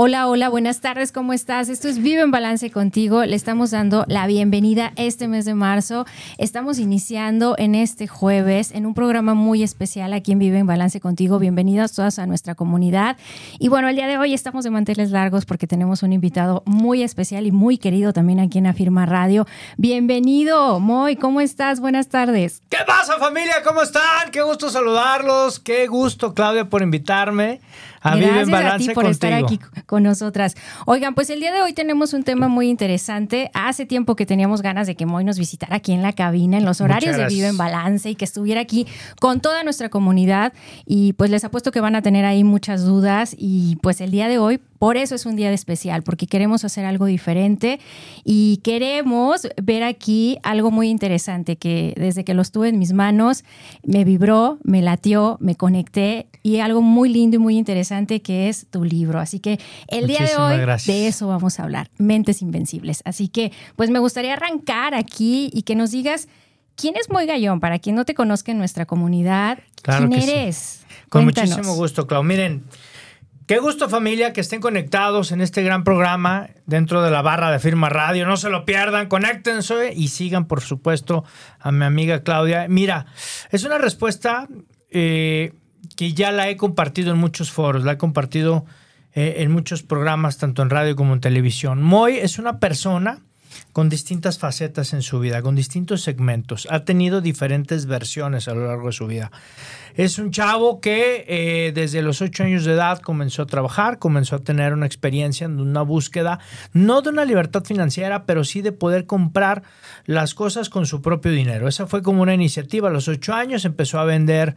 Hola, hola, buenas tardes, ¿cómo estás? Esto es Vive en Balance contigo. Le estamos dando la bienvenida este mes de marzo. Estamos iniciando en este jueves en un programa muy especial aquí en Vive en Balance contigo. Bienvenidas todas a nuestra comunidad. Y bueno, el día de hoy estamos de manteles largos porque tenemos un invitado muy especial y muy querido también aquí en Afirma Radio. Bienvenido, Moy, ¿cómo estás? Buenas tardes. ¿Qué pasa familia? ¿Cómo están? Qué gusto saludarlos. Qué gusto, Claudia, por invitarme a Gracias Vive en Balance a ti por contigo. estar aquí con nosotras. Oigan, pues el día de hoy tenemos un tema muy interesante. Hace tiempo que teníamos ganas de que Moy nos visitara aquí en la cabina, en los horarios de gracias. Vive en Balance y que estuviera aquí con toda nuestra comunidad. Y pues les apuesto que van a tener ahí muchas dudas. Y pues el día de hoy, por eso es un día de especial, porque queremos hacer algo diferente y queremos ver aquí algo muy interesante que desde que los tuve en mis manos me vibró, me latió, me conecté y algo muy lindo y muy interesante que es tu libro. Así que el día de hoy gracias. de eso vamos a hablar, Mentes Invencibles. Así que pues me gustaría arrancar aquí y que nos digas quién es Moy Gallón, para quien no te conozca en nuestra comunidad, Claro quién sí. eres. Con Cuéntanos. muchísimo gusto, Clau. Miren, qué gusto familia que estén conectados en este gran programa dentro de la barra de Firma Radio. No se lo pierdan, conéctense y sigan, por supuesto, a mi amiga Claudia. Mira, es una respuesta eh, que ya la he compartido en muchos foros, la he compartido eh, en muchos programas, tanto en radio como en televisión. Moy es una persona con distintas facetas en su vida, con distintos segmentos. Ha tenido diferentes versiones a lo largo de su vida. Es un chavo que eh, desde los ocho años de edad comenzó a trabajar, comenzó a tener una experiencia en una búsqueda, no de una libertad financiera, pero sí de poder comprar las cosas con su propio dinero. Esa fue como una iniciativa. A los ocho años empezó a vender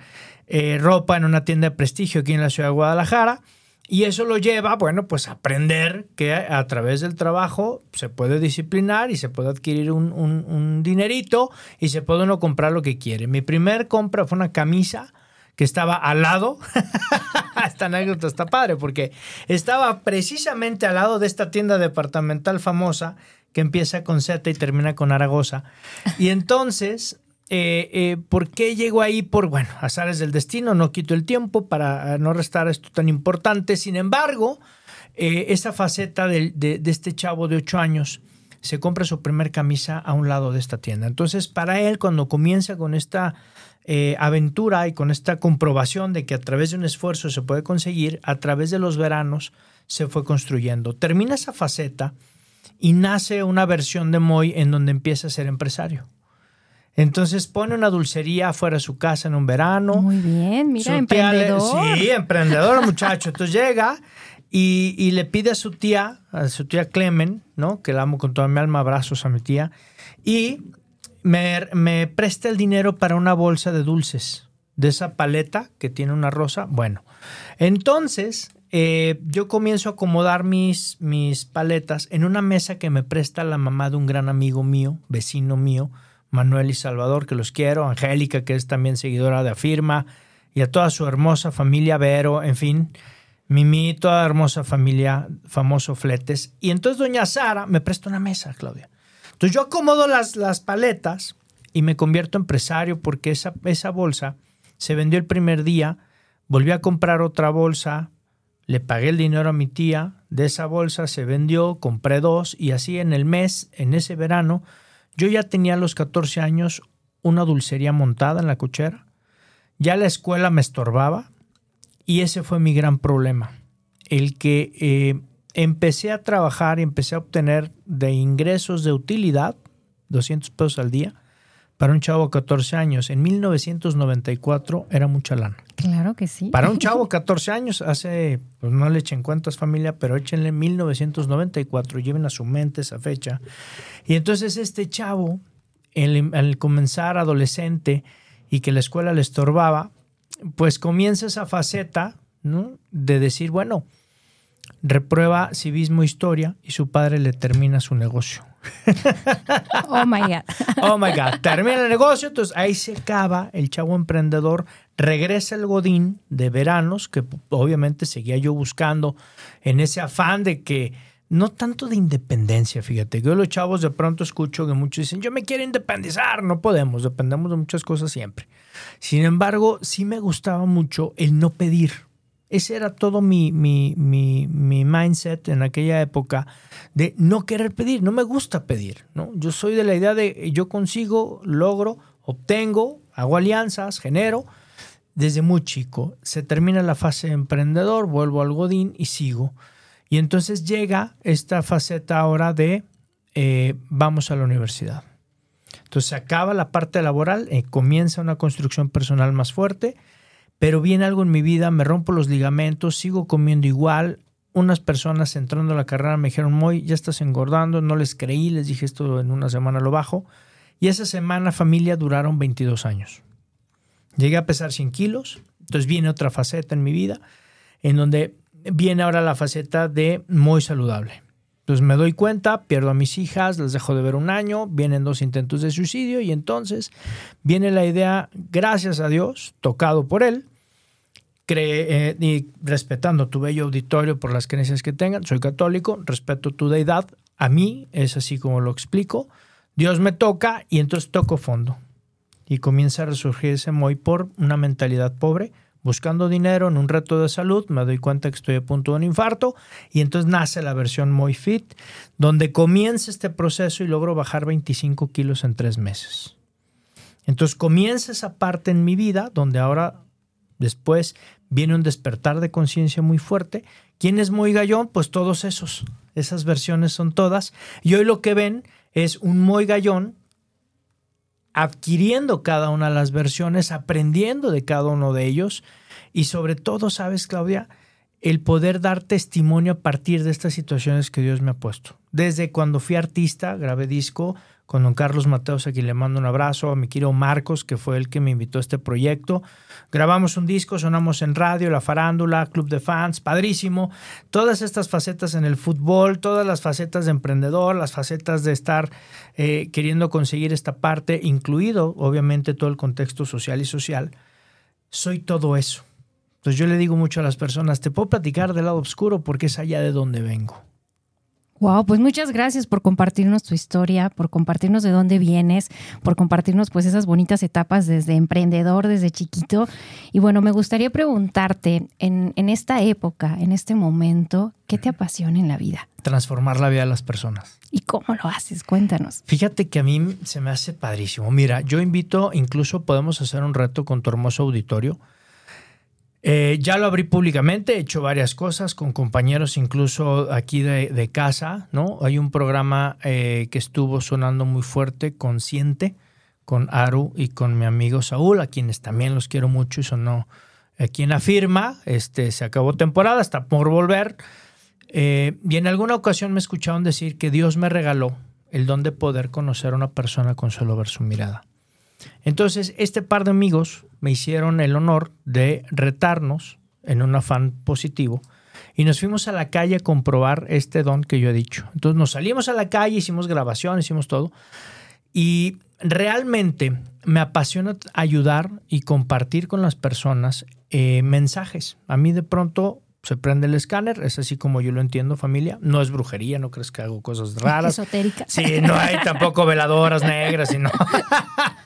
eh, ropa en una tienda de prestigio aquí en la ciudad de Guadalajara. Y eso lo lleva, bueno, pues a aprender que a través del trabajo se puede disciplinar y se puede adquirir un, un- dinerito y se puede uno comprar lo que quiere. Mi primer compra fue una camisa que estaba al lado. esta anécdota está padre porque estaba precisamente al lado de esta tienda departamental famosa que empieza con Z y termina con Aragosa. Y entonces eh, eh, ¿Por qué llego ahí? Por, bueno, azares del destino, no quito el tiempo para eh, no restar esto tan importante. Sin embargo, esa faceta de, este chavo de 8 años se compra su primer camisa a un lado de esta tienda. Entonces, para él, cuando comienza con esta aventura y con esta comprobación de que a través de un esfuerzo se puede conseguir, a través de los veranos se fue construyendo. Termina esa faceta y nace una versión de Moy en donde empieza a ser empresario. Entonces pone una dulcería afuera de su casa en un verano. Muy bien, mira, Su le- emprendedor. sí, emprendedor, muchacho. Entonces llega y, y le pide a su tía, a su tía Clemen, ¿no? Que la amo con toda mi alma, abrazos a mi tía. Y me, me presta el dinero para una bolsa de dulces, de esa paleta que tiene una rosa. Bueno, entonces eh, yo comienzo a acomodar mis, mis paletas en una mesa que me presta la mamá de un gran amigo mío, vecino mío, Manuel y Salvador, que los quiero, Angélica, que es también seguidora de Afirma, y a toda su hermosa familia, Vero, en fin, Mimi, toda hermosa familia, famoso Fletes. Y entonces doña Sara me presta una mesa, Claudia. Entonces yo acomodo las, las paletas y me convierto en empresario porque esa, esa bolsa se vendió el primer día, volví a comprar otra bolsa, le pagué el dinero a mi tía, de esa bolsa se vendió, compré dos y así en el mes, en ese verano, yo ya tenía a los 14 años una dulcería montada en la cochera, ya la escuela me estorbaba y ese fue mi gran problema, el que eh, empecé a trabajar y empecé a obtener de ingresos de utilidad, 200 pesos al día, para un chavo de 14 años. En 1994 era mucha lana. Claro que sí. Para un chavo de 14 años, hace, pues no le echen cuentas familia, pero échenle 1994, lleven a su mente esa fecha. Y entonces este chavo, al, al comenzar adolescente y que la escuela le estorbaba, pues comienza esa faceta ¿no? de decir, bueno, reprueba civismo historia y su padre le termina su negocio. Oh my God. Oh my God. Termina el negocio, entonces ahí se acaba el chavo emprendedor, regresa el Godín de veranos, que obviamente seguía yo buscando en ese afán de que, no tanto de independencia, fíjate, yo los chavos de pronto escucho que muchos dicen, yo me quiero independizar, no podemos, dependemos de muchas cosas siempre. Sin embargo, sí me gustaba mucho el no pedir. Ese era todo mi, mi, mi, mi mindset en aquella época de no querer pedir, no me gusta pedir, ¿no? Yo soy de la idea de yo consigo, logro, obtengo, hago alianzas, genero. Desde muy chico se termina la fase de emprendedor, vuelvo al Godín y sigo. Y entonces llega esta faceta ahora de eh, vamos a la universidad. Entonces acaba la parte laboral, eh, comienza una construcción personal más fuerte, pero viene algo en mi vida, me rompo los ligamentos, sigo comiendo igual. Unas personas entrando a la carrera me dijeron, Moy, ya estás engordando, no les creí, les dije esto en una semana lo bajo. Y esa semana familia duraron 22 años. Llegué a pesar 100 kilos, entonces viene otra faceta en mi vida, en donde viene ahora la faceta de muy saludable. Entonces me doy cuenta, pierdo a mis hijas, las dejo de ver un año, vienen dos intentos de suicidio y entonces viene la idea, gracias a Dios, tocado por él, eh, respetando tu bello auditorio por las creencias que tengan, soy católico, respeto tu deidad, a mí es así como lo explico, Dios me toca y entonces toco fondo y comienza a resurgir ese muy por una mentalidad pobre, buscando dinero en un reto de salud, me doy cuenta que estoy a punto de un infarto y entonces nace la versión muy fit, donde comienza este proceso y logro bajar 25 kilos en tres meses. Entonces comienza esa parte en mi vida donde ahora después viene un despertar de conciencia muy fuerte. ¿Quién es muy gallón? Pues todos esos. Esas versiones son todas. Y hoy lo que ven es un muy gallón adquiriendo cada una de las versiones, aprendiendo de cada uno de ellos y sobre todo, sabes, Claudia, el poder dar testimonio a partir de estas situaciones que Dios me ha puesto. Desde cuando fui artista, grabé disco, con don Carlos Mateos, aquí le mando un abrazo, a mi querido Marcos, que fue el que me invitó a este proyecto. Grabamos un disco, sonamos en radio, la farándula, club de fans, padrísimo. Todas estas facetas en el fútbol, todas las facetas de emprendedor, las facetas de estar eh, queriendo conseguir esta parte, incluido obviamente todo el contexto social y social. Soy todo eso. Entonces yo le digo mucho a las personas, te puedo platicar del lado oscuro porque es allá de donde vengo. Wow, pues muchas gracias por compartirnos tu historia, por compartirnos de dónde vienes, por compartirnos pues esas bonitas etapas desde emprendedor, desde chiquito. Y bueno, me gustaría preguntarte, en, en esta época, en este momento, ¿qué te apasiona en la vida? Transformar la vida de las personas. ¿Y cómo lo haces? Cuéntanos. Fíjate que a mí se me hace padrísimo. Mira, yo invito, incluso podemos hacer un reto con tu hermoso auditorio eh, ya lo abrí públicamente, he hecho varias cosas con compañeros incluso aquí de, casa, ¿no? Hay un programa eh, que estuvo sonando muy fuerte, Consciente, con Aru y con mi amigo Saúl, a quienes también los quiero mucho y sonó aquí en la firma. Este, se acabó temporada, está por volver. Eh, y en alguna ocasión me escucharon decir que Dios me regaló el don de poder conocer a una persona con solo ver su mirada. Entonces, este par de amigos me hicieron el honor de retarnos en un afán positivo y nos fuimos a la calle a comprobar este don que yo he dicho. Entonces nos salimos a la calle, hicimos grabación, hicimos todo y realmente me apasiona ayudar y compartir con las personas eh, mensajes. A mí de pronto se prende el escáner, es así como yo lo entiendo, familia. No es brujería, no crees que hago cosas raras. Esotérica. Sí, no hay tampoco veladoras negras, sino.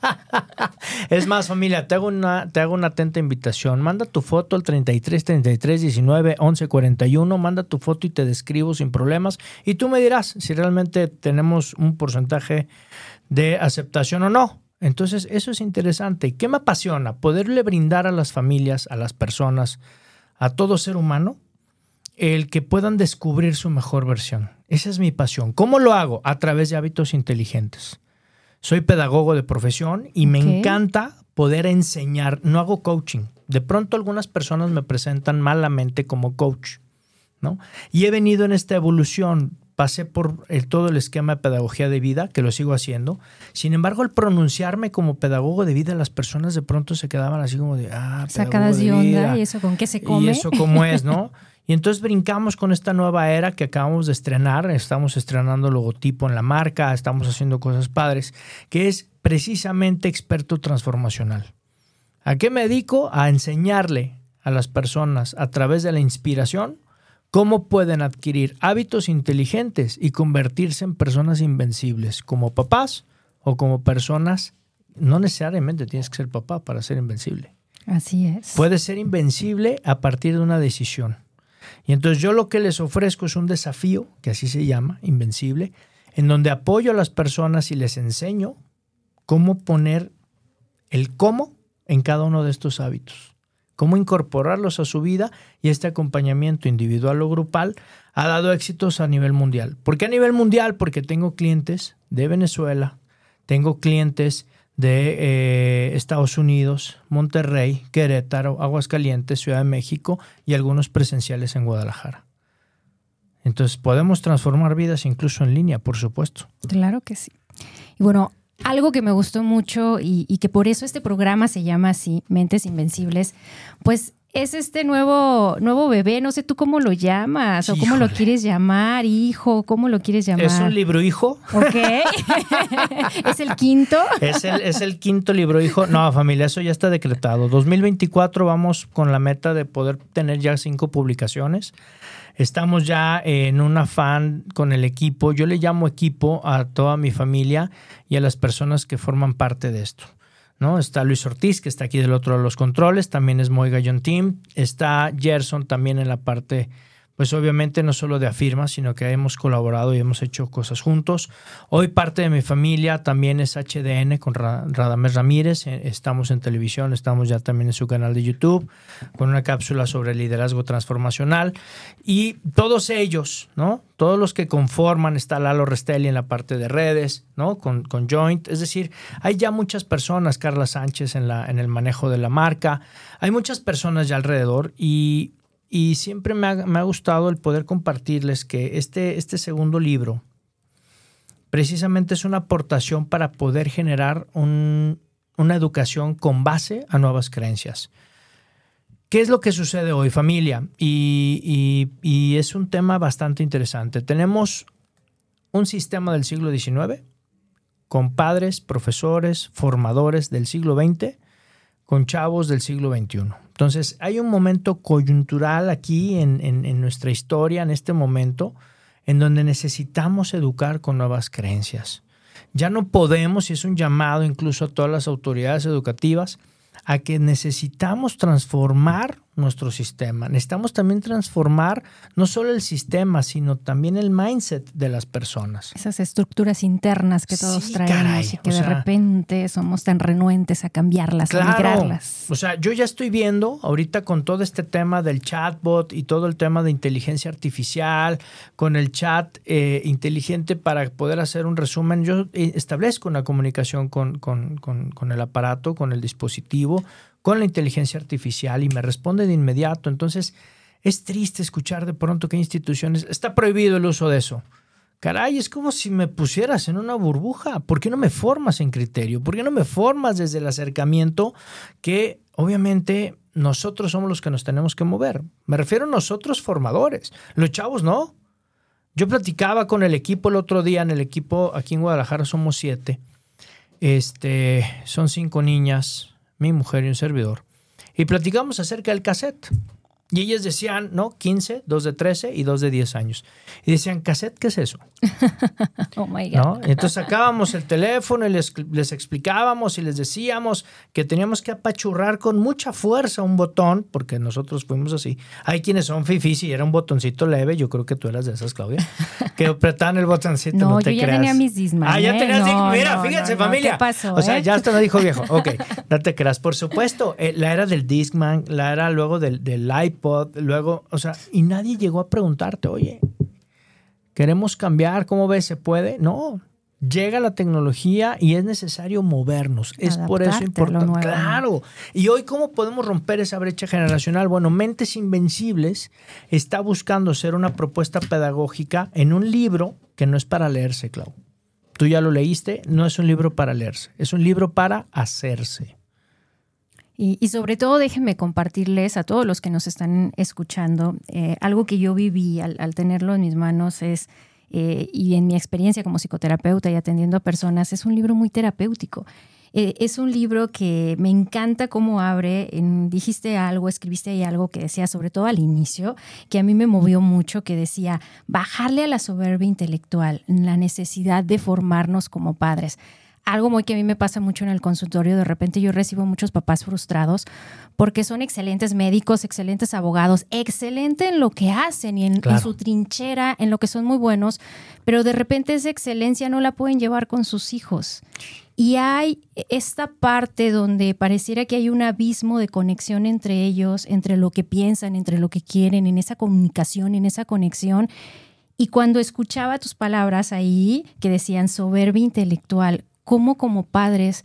es más, familia, te hago, una, te hago una atenta invitación. Manda tu foto al 33 33 19 11 41. Manda tu foto y te describo sin problemas. Y tú me dirás si realmente tenemos un porcentaje de aceptación o no. Entonces, eso es interesante. ¿Qué me apasiona? Poderle brindar a las familias, a las personas, a todo ser humano el que puedan descubrir su mejor versión. Esa es mi pasión. ¿Cómo lo hago? A través de hábitos inteligentes. Soy pedagogo de profesión y me encanta poder enseñar. No hago coaching. De pronto algunas personas me presentan malamente como coach, ¿no? Y he venido en esta evolución pasé por el, todo el esquema de pedagogía de vida, que lo sigo haciendo. Sin embargo, al pronunciarme como pedagogo de vida, las personas de pronto se quedaban así como de, ah, sacadas de, onda, ¿y eso con qué se come? Y eso cómo es, ¿no? Y entonces brincamos con esta nueva era que acabamos de estrenar, estamos estrenando logotipo en la marca, estamos haciendo cosas padres, que es precisamente experto transformacional. ¿A qué me dedico? A enseñarle a las personas a través de la inspiración cómo pueden adquirir hábitos inteligentes y convertirse en personas invencibles, como papás o como personas. No necesariamente tienes que ser papá para ser invencible. Así es. Puedes ser invencible a partir de una decisión. Y entonces yo lo que les ofrezco es un desafío, que así se llama, invencible, en donde apoyo a las personas y les enseño cómo poner el cómo en cada uno de estos hábitos cómo incorporarlos a su vida y este acompañamiento individual o grupal ha dado éxitos a nivel mundial. ¿Por qué a nivel mundial? Porque tengo clientes de Venezuela, tengo clientes de eh, Estados Unidos, Monterrey, Querétaro, Aguascalientes, Ciudad de México y algunos presenciales en Guadalajara. Entonces podemos transformar vidas incluso en línea, por supuesto. Claro que sí. Y bueno, algo que me gustó mucho y, que por eso este programa se llama así, Mentes Invencibles, pues es este nuevo, nuevo bebé, no sé tú cómo lo llamas o cómo lo quieres llamar, hijo, cómo lo quieres llamar. Es un libro hijo. Ok. ¿Es el quinto? Es el, es el quinto libro hijo. No, familia, eso ya está decretado. 2024 vamos con la meta de poder tener ya cinco publicaciones. Estamos ya en un afán con el equipo. Yo le llamo equipo a toda mi familia y a las personas que forman parte de esto. ¿no? Está Luis Ortiz, que está aquí del otro de los controles, también es Moiga John Team. Está Gerson también en la parte pues obviamente no solo de Afirma, sino que hemos colaborado y hemos hecho cosas juntos. Hoy parte de mi familia también es HDN con Radamés Ramírez. Eh, estamos en televisión, estamos ya también en su canal de YouTube con una cápsula sobre liderazgo transformacional. Y todos ellos, ¿no? Todos los que conforman, está Lalo Restelli en la parte de redes, ¿no? Con, con Joint. Es decir, hay ya muchas personas, Carla Sánchez en, la, en el manejo de la marca. Hay muchas personas ya alrededor y y siempre me ha, gustado el poder compartirles que este, este segundo libro precisamente es una aportación para poder generar una educación con base a nuevas creencias. ¿Qué es lo que sucede hoy, familia? Y, y, es un tema bastante interesante. Tenemos un sistema del siglo XIX con padres, profesores, formadores del siglo XX, con chavos del siglo XXI. Entonces, hay un momento coyuntural aquí en, nuestra historia, en este momento, en donde necesitamos educar con nuevas creencias. Ya no podemos, y es un llamado incluso a todas las autoridades educativas, a que necesitamos transformar nuestro sistema. Necesitamos también transformar no solo el sistema, sino también el mindset de las personas. Esas estructuras internas que todos traemos y que de repente somos tan renuentes a cambiarlas, a migrarlas. O sea, yo ya estoy viendo ahorita con todo este tema del chatbot y todo el tema de inteligencia artificial, con el chat eh, inteligente para poder hacer un resumen, yo eh, establezco una comunicación con, con, con el aparato, con el dispositivo con la inteligencia artificial y me responde de inmediato. Entonces, es triste escuchar de pronto que instituciones está prohibido el uso de eso. Caray, es como si me pusieras en una burbuja. ¿Por qué no me formas en criterio? ¿Por qué no me formas desde el acercamiento que obviamente nosotros somos los que nos tenemos que mover? Me refiero a nosotros formadores. Los chavos no. Yo platicaba con el equipo el otro día, en el equipo aquí en Guadalajara somos siete. Este, son cinco niñas, mi mujer y un servidor, y platicamos acerca del cassette. Y ellas decían, ¿no? 15, dos de 13 y dos de 10 años. Y decían, ¿cassette qué es eso? oh my God. Entonces sacábamos el teléfono y les, les, explicábamos y les decíamos que teníamos que apachurrar con mucha fuerza un botón, porque nosotros fuimos así. Hay quienes son fifís y era un botoncito leve. Yo creo que tú eras de esas, Claudia, que apretaban el botoncito. No, no te yo ya tenía mis Disman. Ah, ya ¿eh? tenías. Mira, fíjense, familia. ¿Qué pasó? O sea, eh? ya hasta lo dijo viejo. Ok, no te creas. Por supuesto, eh, la era del Discman, la era luego del, del iPod luego, o sea, y nadie llegó a preguntarte, oye, queremos cambiar, ¿cómo ves? ¿Se puede? No, llega la tecnología y es necesario movernos. Es por eso importante. Claro. Y hoy, ¿cómo podemos romper esa brecha generacional? Bueno, Mentes Invencibles está buscando ser una propuesta pedagógica en un libro que no es para leerse, Clau. Tú ya lo leíste, no es un libro para leerse, es un libro para hacerse. Y, sobre todo déjenme compartirles a todos los que nos están escuchando, eh, algo que yo viví al, tenerlo en mis manos es, eh, y en mi experiencia como psicoterapeuta y atendiendo a personas, es un libro muy terapéutico. Eh, es un libro que me encanta cómo abre. dijiste algo, escribiste ahí algo que decía, sobre todo al inicio, que a mí me movió mucho, que decía, bajarle a la soberbia intelectual, la necesidad de formarnos como padres algo muy que a mí me pasa mucho en el consultorio, de repente yo recibo muchos papás frustrados porque son excelentes médicos, excelentes abogados, excelente en lo que hacen y en, su trinchera, en lo que son muy buenos, pero de repente esa excelencia no la pueden llevar con sus hijos. Y hay esta parte donde pareciera que hay un abismo de conexión entre ellos, entre lo que piensan, entre lo que quieren, en esa comunicación, en esa conexión. Y cuando escuchaba tus palabras ahí, que decían soberbia intelectual, cómo como padres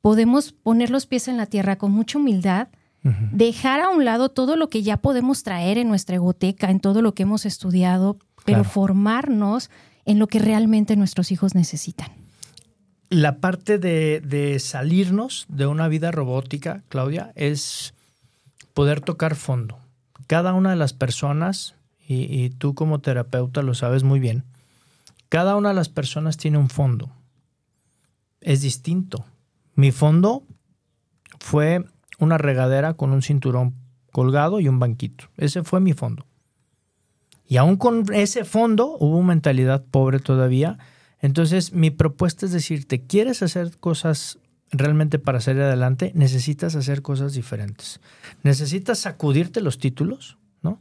podemos poner los pies en la tierra con mucha humildad, dejar a un lado todo lo que ya podemos traer en nuestra egoteca, en todo lo que hemos estudiado, pero formarnos en lo que realmente nuestros hijos necesitan la parte de, salirnos de una vida robótica, Claudia, es poder tocar fondo. Cada una de las personas, y, tú como terapeuta lo sabes muy bien, cada una de las personas tiene un fondo. Es distinto. Mi fondo fue una regadera con un cinturón colgado y un banquito. Ese fue mi fondo. Y aún con ese fondo hubo mentalidad pobre todavía entonces, mi propuesta es decirte, ¿quieres hacer cosas realmente para salir adelante? Necesitas hacer cosas diferentes. Necesitas sacudirte los títulos, ¿no?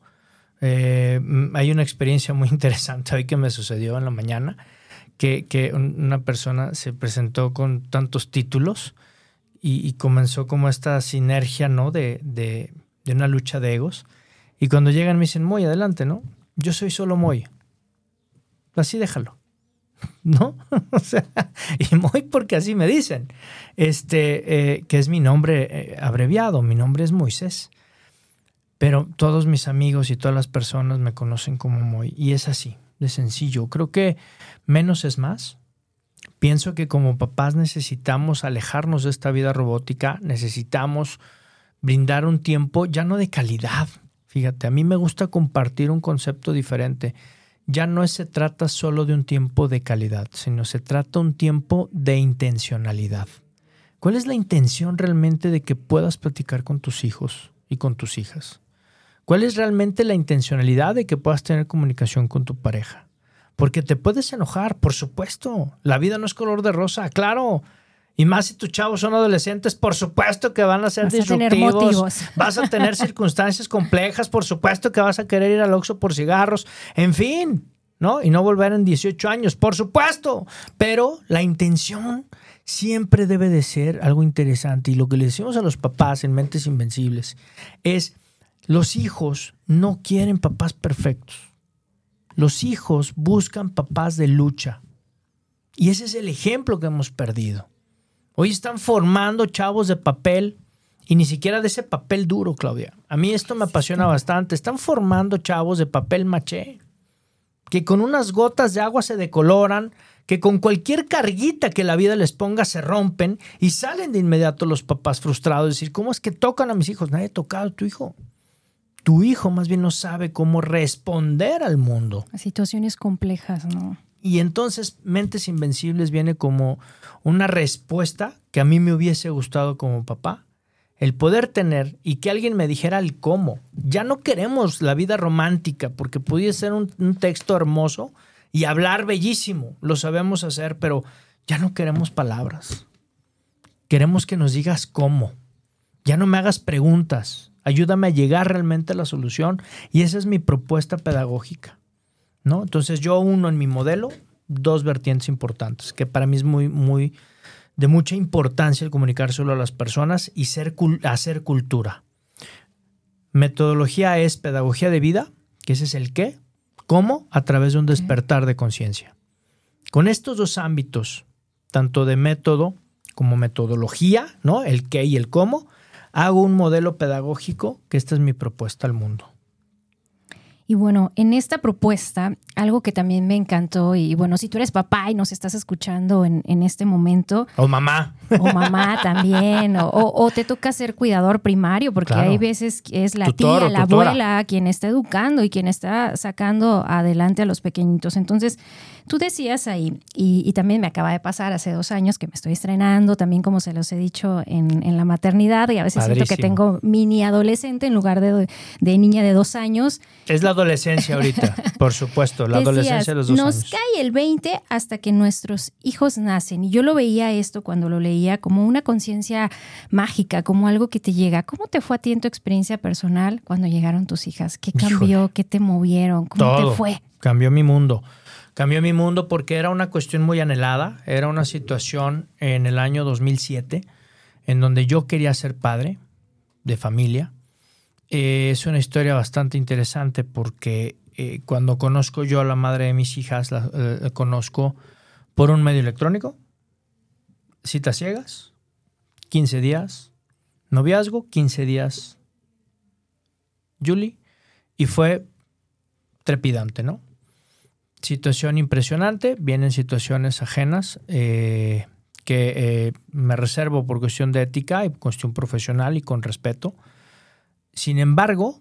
Eh, hay una experiencia muy interesante hoy que me sucedió en la mañana, que, una persona se presentó con tantos títulos y, comenzó como esta sinergia, ¿no? De, de, una lucha de egos. Y cuando llegan me dicen, muy adelante, ¿no? Yo soy solo Moy. Así déjalo. ¿no? y muy porque así me dicen, este, eh, que es mi nombre eh, abreviado, mi nombre es Moisés. Pero todos mis amigos y todas las personas me conocen como Moy. Y es así, de sencillo. Creo que menos es más. Pienso que como papás necesitamos alejarnos de esta vida robótica, necesitamos brindar un tiempo ya no de calidad. Fíjate, a mí me gusta compartir un concepto diferente ya no se trata solo de un tiempo de calidad, sino se trata un tiempo de intencionalidad. ¿Cuál es la intención realmente de que puedas platicar con tus hijos y con tus hijas? ¿Cuál es realmente la intencionalidad de que puedas tener comunicación con tu pareja? Porque te puedes enojar, por supuesto. La vida no es color de rosa, claro. Y más si tus chavos son adolescentes, por supuesto que van a ser disruptivos. vas a tener circunstancias complejas, por supuesto que vas a querer ir al Oxxo por cigarros, en fin, ¿no? Y no volver en 18 años, por supuesto. Pero la intención siempre debe de ser algo interesante. Y lo que le decimos a los papás en Mentes Invencibles es, los hijos no quieren papás perfectos. Los hijos buscan papás de lucha. Y ese es el ejemplo que hemos perdido. Hoy están formando chavos de papel y ni siquiera de ese papel duro, Claudia. A mí esto me apasiona bastante. Están formando chavos de papel maché, que con unas gotas de agua se decoloran, que con cualquier carguita que la vida les ponga se rompen y salen de inmediato los papás frustrados, decir, ¿cómo es que tocan a mis hijos? Nadie ha tocado a tu hijo. Tu hijo más bien no sabe cómo responder al mundo. situaciones complejas, ¿no? Y entonces Mentes Invencibles viene como una respuesta que a mí me hubiese gustado como papá. El poder tener y que alguien me dijera el cómo. Ya no queremos la vida romántica porque pudiese ser un, un texto hermoso y hablar bellísimo. Lo sabemos hacer, pero ya no queremos palabras. Queremos que nos digas cómo. Ya no me hagas preguntas. Ayúdame a llegar realmente a la solución. Y esa es mi propuesta pedagógica. ¿no? Entonces yo uno en mi modelo dos vertientes importantes, que para mí es muy, muy de mucha importancia el comunicar solo a las personas y ser, hacer cultura. Metodología es pedagogía de vida, que ese es el qué, cómo, a través de un despertar de conciencia. Con estos dos ámbitos, tanto de método como metodología, ¿no? El qué y el cómo, hago un modelo pedagógico que esta es mi propuesta al mundo. Y bueno, en esta propuesta, algo que también me encantó, y bueno, si tú eres papá y nos estás escuchando en, en este momento. O mamá. O mamá también, o, o, te toca ser cuidador primario, porque hay veces que es la tía, la abuela quien está educando y quien está sacando adelante a los pequeñitos. Entonces, Tú decías ahí, y, también me acaba de pasar hace dos años que me estoy estrenando, también como se los he dicho en, la maternidad, y a veces siento que tengo mini adolescente en lugar de, niña de dos años. Es la adolescencia ahorita, por supuesto, la adolescencia de los dos nos años. Nos cae el 20 hasta que nuestros hijos nacen. Y yo lo veía esto cuando lo leía como una conciencia mágica, como algo que te llega. ¿Cómo te fue a ti en tu experiencia personal cuando llegaron tus hijas? ¿Qué cambió? ¿Qué te movieron? ¿Cómo te fue? Cambió mi mundo. Cambió mi mundo porque era una cuestión muy anhelada, era una situación en el año 2007 en donde yo quería ser padre de familia. Eh, es una historia bastante interesante porque eh, cuando conozco yo a la madre de mis hijas, la, eh, conozco por un medio electrónico, citas ciegas, 15 días, noviazgo, 15 días, Julie, y fue trepidante, ¿no? situación impresionante, vienen situaciones ajenas que me reservo por cuestión de ética y cuestión profesional y con respeto. Sin embargo,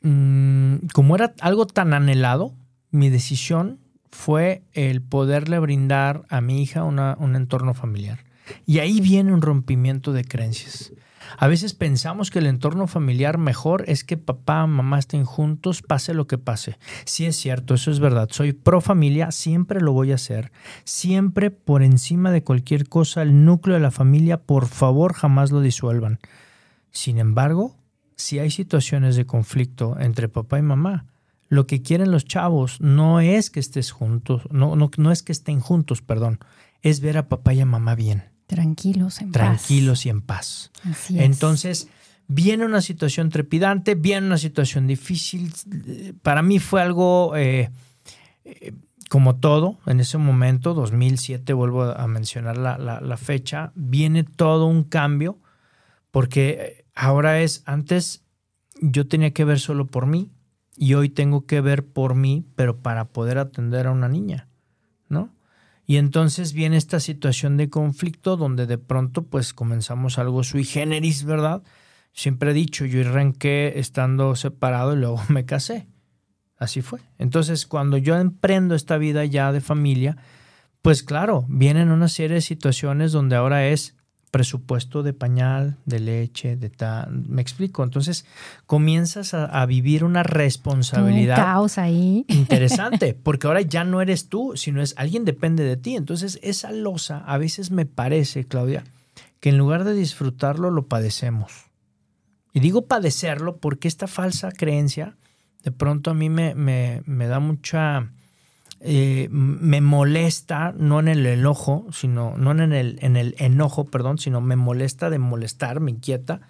mm, como era algo tan anhelado, mi decisión fue el poderle brindar a mi hija un entorno familiar. Y ahí viene un rompimiento de creencias. A veces pensamos que el entorno familiar mejor es que papá, mamá estén juntos, pase lo que pase. Sí es cierto, eso es verdad. Soy pro familia, siempre lo voy a hacer. Siempre por encima de cualquier cosa, el núcleo de la familia, por favor, jamás lo disuelvan. Sin embargo, si hay situaciones de conflicto entre papá y mamá, lo que quieren los chavos no es que estés juntos, no, no, no es que estén juntos, perdón, es ver a papá y a mamá bien. Tranquilos en paz. Tranquilos y en paz. Así es. Entonces, viene una situación trepidante, viene una situación difícil. Para mí fue algo eh, eh, como todo en ese momento, 2007, vuelvo a mencionar la, la, fecha, viene todo un cambio, porque ahora es, antes yo tenía que ver solo por mí y hoy tengo que ver por mí, pero para poder atender a una niña, ¿no? Y entonces viene esta situación de conflicto donde de pronto pues comenzamos algo sui generis, ¿verdad? Siempre he dicho, yo arranqué estando separado y luego me casé. Así fue. Entonces cuando yo emprendo esta vida ya de familia, pues claro, vienen una serie de situaciones donde ahora es presupuesto de pañal, de leche, de tal. Me explico. Entonces comienzas a, vivir una responsabilidad. Un caos ahí. Interesante, porque ahora ya no eres tú, sino es alguien depende de ti. Entonces esa losa a veces me parece, Claudia, que en lugar de disfrutarlo lo padecemos. Y digo padecerlo porque esta falsa creencia de pronto a mí me, me, me da mucha eh, me molesta, no en el enojo, sino, no en el, en el enojo, perdón, sino me molesta de molestar, me inquieta,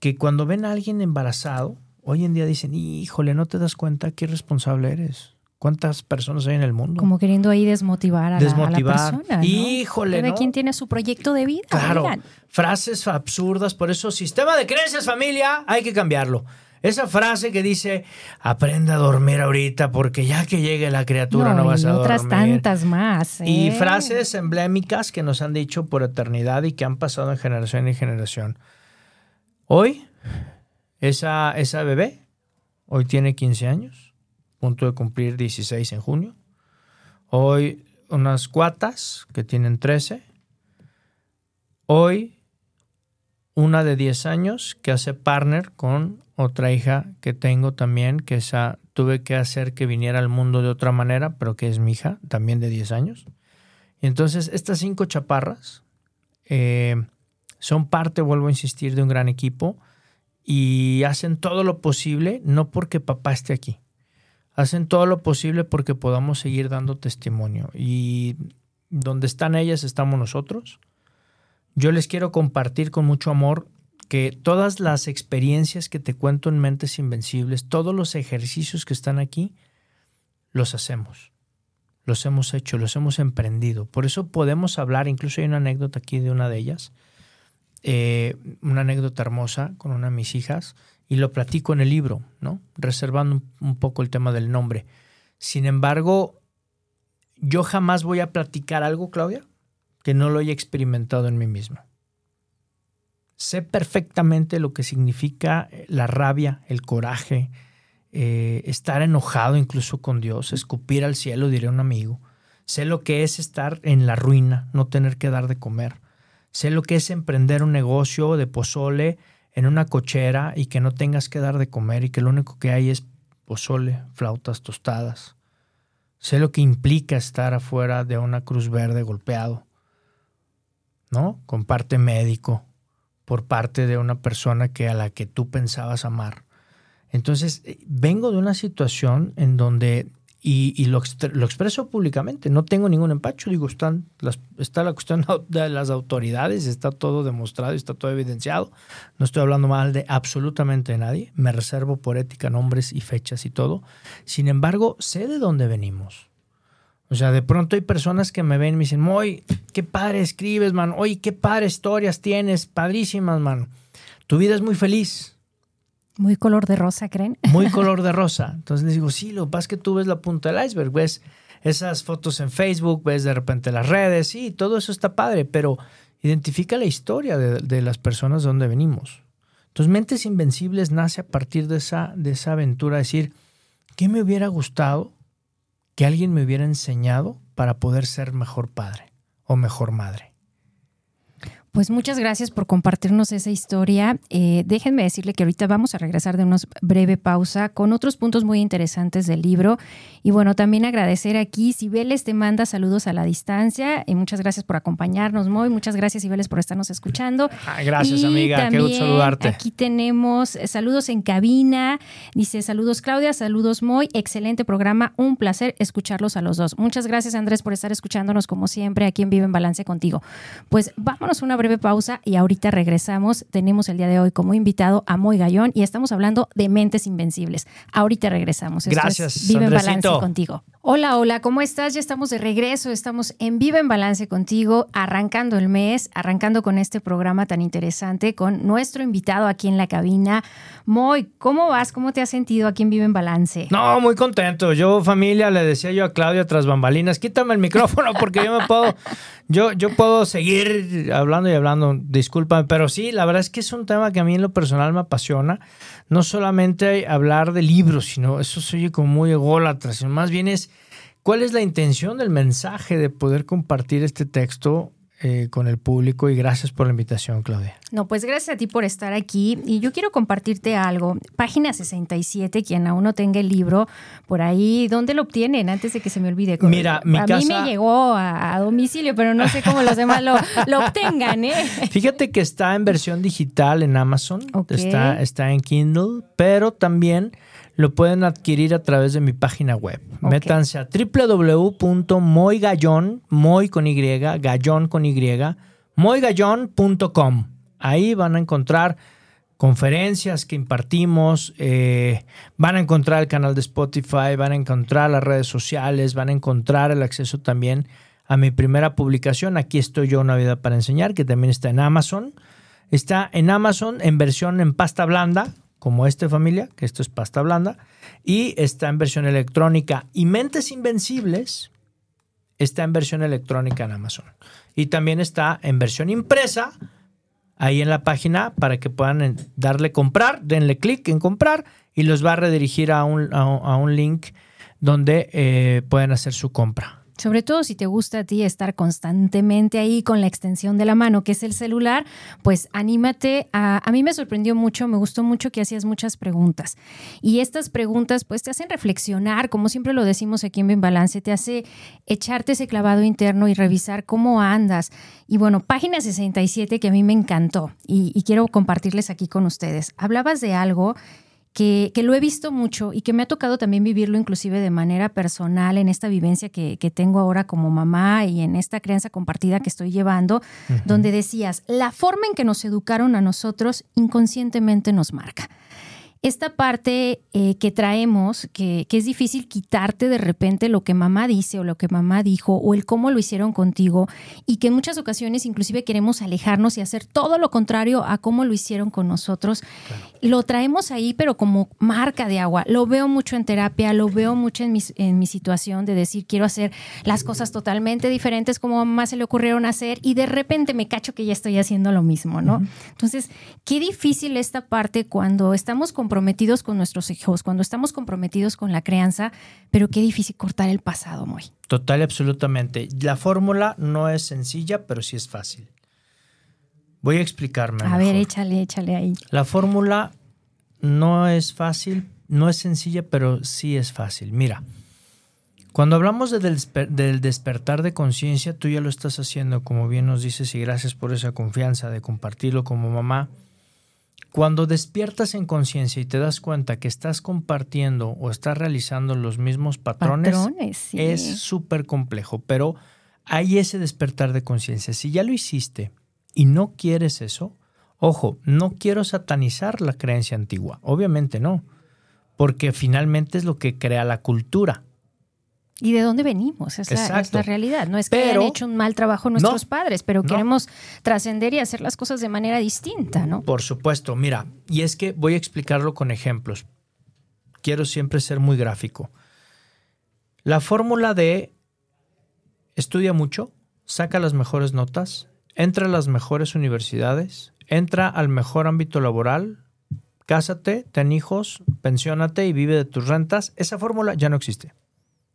que cuando ven a alguien embarazado, hoy en día dicen, híjole, no te das cuenta qué responsable eres. ¿Cuántas personas hay en el mundo? Como queriendo ahí desmotivar a, desmotivar. La, persona. ¿no? Híjole. De quien tiene su proyecto de vida. Claro. Frases absurdas. Por eso, sistema de creencias, familia, hay que cambiarlo. Esa frase que dice, aprenda a dormir ahorita porque ya que llegue la criatura no, vas a dormir. otras tantas más. Y ¿eh? frases emblémicas que nos han dicho por eternidad y que han pasado en generación y generación. Hoy, esa, esa bebé, hoy tiene 15 años, punto de cumplir 16 en junio. Hoy unas cuatas que tienen 13. Hoy una de 10 años que hace partner con otra hija que tengo también, que esa tuve que hacer que viniera al mundo de otra manera, pero que es mi hija, también de 10 años. Y entonces estas cinco chaparras eh, son parte, vuelvo a insistir, de un gran equipo y hacen todo lo posible, no porque papá esté aquí, hacen todo lo posible porque podamos seguir dando testimonio. Y donde están ellas estamos nosotros. Yo les quiero compartir con mucho amor que todas las experiencias que te cuento en Mentes Invencibles, todos los ejercicios que están aquí, los hacemos. Los hemos hecho, los hemos emprendido. Por eso podemos hablar, incluso hay una anécdota aquí de una de ellas, eh, una anécdota hermosa con una de mis hijas, y lo platico en el libro, ¿no? Reservando un poco el tema del nombre. Sin embargo, yo jamás voy a platicar algo, Claudia, que no lo haya experimentado en mí mismo. Sé perfectamente lo que significa la rabia, el coraje, eh, estar enojado incluso con Dios, escupir al cielo, diré un amigo. Sé lo que es estar en la ruina, no tener que dar de comer. Sé lo que es emprender un negocio de pozole en una cochera y que no tengas que dar de comer y que lo único que hay es pozole, flautas tostadas. Sé lo que implica estar afuera de una cruz verde golpeado, ¿no? Con parte médico, por parte de una persona que a la que tú pensabas amar. Entonces, eh, vengo de una situación en donde y, lo, expreso públicamente, no tengo ningún empacho, digo, están está la cuestión de las autoridades, está todo demostrado, está todo evidenciado, no estoy hablando mal de absolutamente nadie, me reservo por ética nombres y fechas y todo, sin embargo, sé de dónde venimos. O sea, de pronto hay personas que me ven y me dicen, Moy, qué padre escribes, man, oye, qué padre historias tienes, padrísimas, man, tu vida es muy feliz muy color de rosa, ¿creen? Muy color de rosa. Entonces les digo, sí, lo que pasa es que tú ves la punta del iceberg, ves esas fotos en Facebook, ves de repente las redes, sí, todo eso está padre, pero identifica la historia de, las personas de donde venimos. Entonces, Mentes Invencibles nace a partir de esa, de esa aventura, decir, ¿qué me hubiera gustado que alguien me hubiera enseñado para poder ser mejor padre o mejor madre? Pues muchas gracias por compartirnos esa historia. Eh, déjenme decirle que ahorita vamos a regresar de una breve pausa con otros puntos muy interesantes del libro. Y bueno, también agradecer aquí, Sibeles te manda saludos a la distancia y muchas gracias por acompañarnos, Moy. Muchas gracias, Sibeles, por estarnos escuchando. Ah, gracias, amiga. Qué gusto saludarte. Aquí tenemos eh, saludos en cabina. Dice saludos, Claudia, saludos, Moy. Excelente programa. Un placer escucharlos a los dos. Muchas gracias, Andrés, por estar escuchándonos como siempre aquí en Vive en Balance contigo. Pues vámonos una breve pausa y ahorita regresamos. Tenemos el día de hoy como invitado a Moy Gallón y estamos hablando de mentes invencibles. Ahorita regresamos. Gracias. Vive en Balance contigo. Hola, hola, ¿cómo estás? Ya estamos de regreso, estamos en Vive en Balance contigo, arrancando el mes, arrancando con este programa tan interesante con nuestro invitado aquí en la cabina. Moy, ¿cómo vas? ¿Cómo te has sentido aquí en Vive en Balance? No, muy contento. Yo, familia, le decía yo a Claudia tras bambalinas, quítame el micrófono porque yo me puedo, yo, yo puedo seguir hablando y hablando, discúlpame, pero sí, la verdad es que es un tema que a mí en lo personal me apasiona no solamente hablar de libros, sino eso se oye como muy ególatra, sino más bien es cuál es la intención del mensaje de poder compartir este texto eh, con el público y gracias por la invitación, Claudia. No, pues gracias a ti por estar aquí y yo quiero compartirte algo. Página 67, quien aún no tenga el libro, por ahí, ¿dónde lo obtienen? Antes de que se me olvide. Mira, mi a mí me llegó a, domicilio, pero no sé cómo los demás lo, obtengan, ¿eh? Fíjate que está en versión digital en Amazon, está, está en Kindle, pero también lo pueden adquirir a través de mi página web. Métanse a www.moygallon, moy con Y, gallón con Y, moygallon.com. Ahí van a encontrar conferencias que impartimos, eh, van a encontrar el canal de Spotify, van a encontrar las redes sociales, van a encontrar el acceso también a mi primera publicación. Aquí estoy yo, Una vida para enseñar, que también está en Amazon. Está en Amazon en versión en pasta blanda, como este familia, que esto es pasta blanda, y está en versión electrónica. Y Mentes Invencibles está en versión electrónica en Amazon. Y también está en versión impresa ahí en la página para que puedan darle comprar, denle clic en comprar y los va a redirigir a un, a, un link donde eh, pueden hacer su compra. Sobre todo si te gusta a ti estar constantemente ahí con la extensión de la mano, que es el celular, pues anímate. A, a mí me sorprendió mucho, me gustó mucho que hacías muchas preguntas. Y estas preguntas pues te hacen reflexionar, como siempre lo decimos aquí en Ben Balance, te hace echarte ese clavado interno y revisar cómo andas. Y bueno, página 67 que a mí me encantó y, y quiero compartirles aquí con ustedes. Hablabas de algo que, lo he visto mucho y que me ha tocado también vivirlo inclusive de manera personal en esta vivencia que, tengo ahora como mamá y en esta crianza compartida que estoy llevando, donde decías, la forma en que nos educaron a nosotros inconscientemente nos marca. Esta parte eh, que traemos, que, que, es difícil quitarte de repente lo que mamá dice o lo que mamá dijo o el cómo lo hicieron contigo y que en muchas ocasiones inclusive queremos alejarnos y hacer todo lo contrario a cómo lo hicieron con nosotros. Lo traemos ahí, pero como marca de agua. Lo veo mucho en terapia, lo veo mucho en mi, en mi situación de decir quiero hacer las cosas totalmente diferentes como a mamá se le ocurrieron hacer y de repente me cacho que ya estoy haciendo lo mismo, ¿no? Entonces, qué difícil esta parte cuando estamos con comprometidos con nuestros hijos, cuando estamos comprometidos con la crianza, pero qué difícil cortar el pasado, muy. Total absolutamente. La fórmula no es sencilla, pero sí es fácil. Voy a explicarme. A ver, échale, échale ahí. La fórmula no es fácil, no es sencilla, pero sí es fácil. Mira, cuando hablamos del despertar de conciencia, tú ya lo estás haciendo, como bien nos dices, y gracias por esa confianza de compartirlo como mamá. Cuando despiertas en conciencia y te das cuenta que estás compartiendo o estás realizando los mismos patrones, es súper complejo, pero hay ese despertar de conciencia. Si ya lo hiciste y no quieres eso, ojo, no quiero satanizar la creencia antigua, obviamente no, porque finalmente es lo que crea la cultura. ¿Y de dónde venimos? Es, la, es la, realidad. No es que hayan hecho un mal trabajo nuestros padres, pero queremos trascender y hacer las cosas de manera distinta, ¿no? Por supuesto. Mira, y es que voy a explicarlo con ejemplos. Quiero siempre ser muy gráfico. La fórmula de estudia mucho, saca las mejores notas, entra a las mejores universidades, entra al mejor ámbito laboral, cásate, ten hijos, pensiónate y vive de tus rentas. Esa fórmula ya no existe.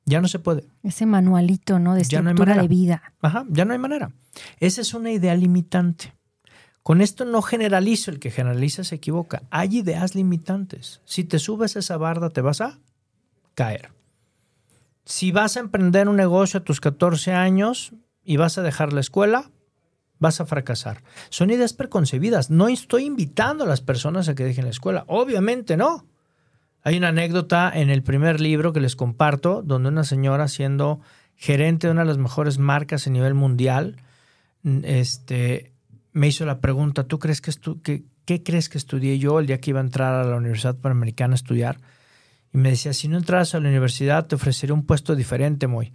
Ya no se puede. Ese manualito, ¿no? De estructura de vida. Ajá, ya no hay manera. Esa es una idea limitante. Con esto no generalizo, el que generaliza se equivoca. Hay ideas limitantes. Si te subes a esa barda, te vas a caer. Si vas a emprender un negocio a tus 14 años y vas a dejar la escuela, vas a fracasar. Son ideas preconcebidas. No estoy invitando a las personas a que dejen la escuela. Obviamente no. Hay una anécdota en el primer libro que les comparto, donde una señora siendo gerente de una de las mejores marcas a nivel mundial, este, me hizo la pregunta, ¿tú crees que, qué crees que estudié yo el día que iba a entrar a la Universidad Panamericana a estudiar? Y me decía, si no entras a la universidad te ofreceré un puesto diferente, muy.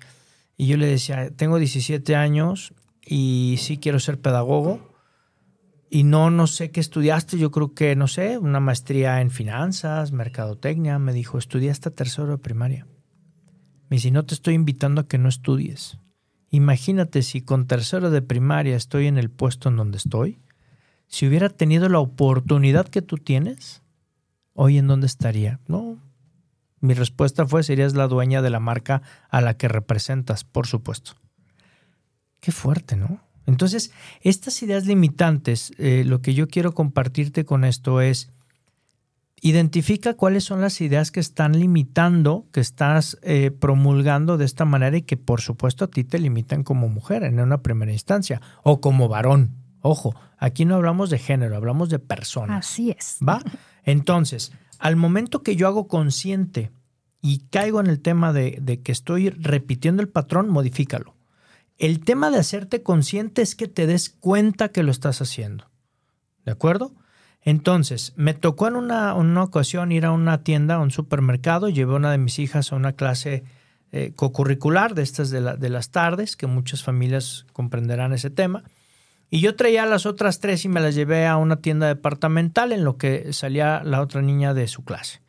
Y yo le decía, tengo 17 años y sí quiero ser pedagogo, y no, no sé qué estudiaste, yo creo que, no sé, una maestría en finanzas, mercadotecnia. Me dijo, estudié hasta tercero de primaria. Me dice, no te estoy invitando a que no estudies. Imagínate si con tercero de primaria estoy en el puesto en donde estoy. Si hubiera tenido la oportunidad que tú tienes, hoy en dónde estaría. No. Mi respuesta fue, serías la dueña de la marca a la que representas, por supuesto. Qué fuerte, ¿no? Entonces, estas ideas limitantes, eh, lo que yo quiero compartirte con esto es, identifica cuáles son las ideas que están limitando, que estás eh, promulgando de esta manera y que por supuesto a ti te limitan como mujer en una primera instancia o como varón. Ojo, aquí no hablamos de género, hablamos de personas. Así es. ¿Va? Entonces, al momento que yo hago consciente y caigo en el tema de, de que estoy repitiendo el patrón, modifícalo. El tema de hacerte consciente es que te des cuenta que lo estás haciendo. ¿De acuerdo? Entonces, me tocó en una, ocasión ir a una tienda, a un supermercado, llevé a una de mis hijas a una clase eh, cocurricular de estas de, de, las tardes, que muchas familias comprenderán ese tema. Y yo traía las otras tres y me las llevé a una tienda departamental en lo que salía la otra niña de su clase.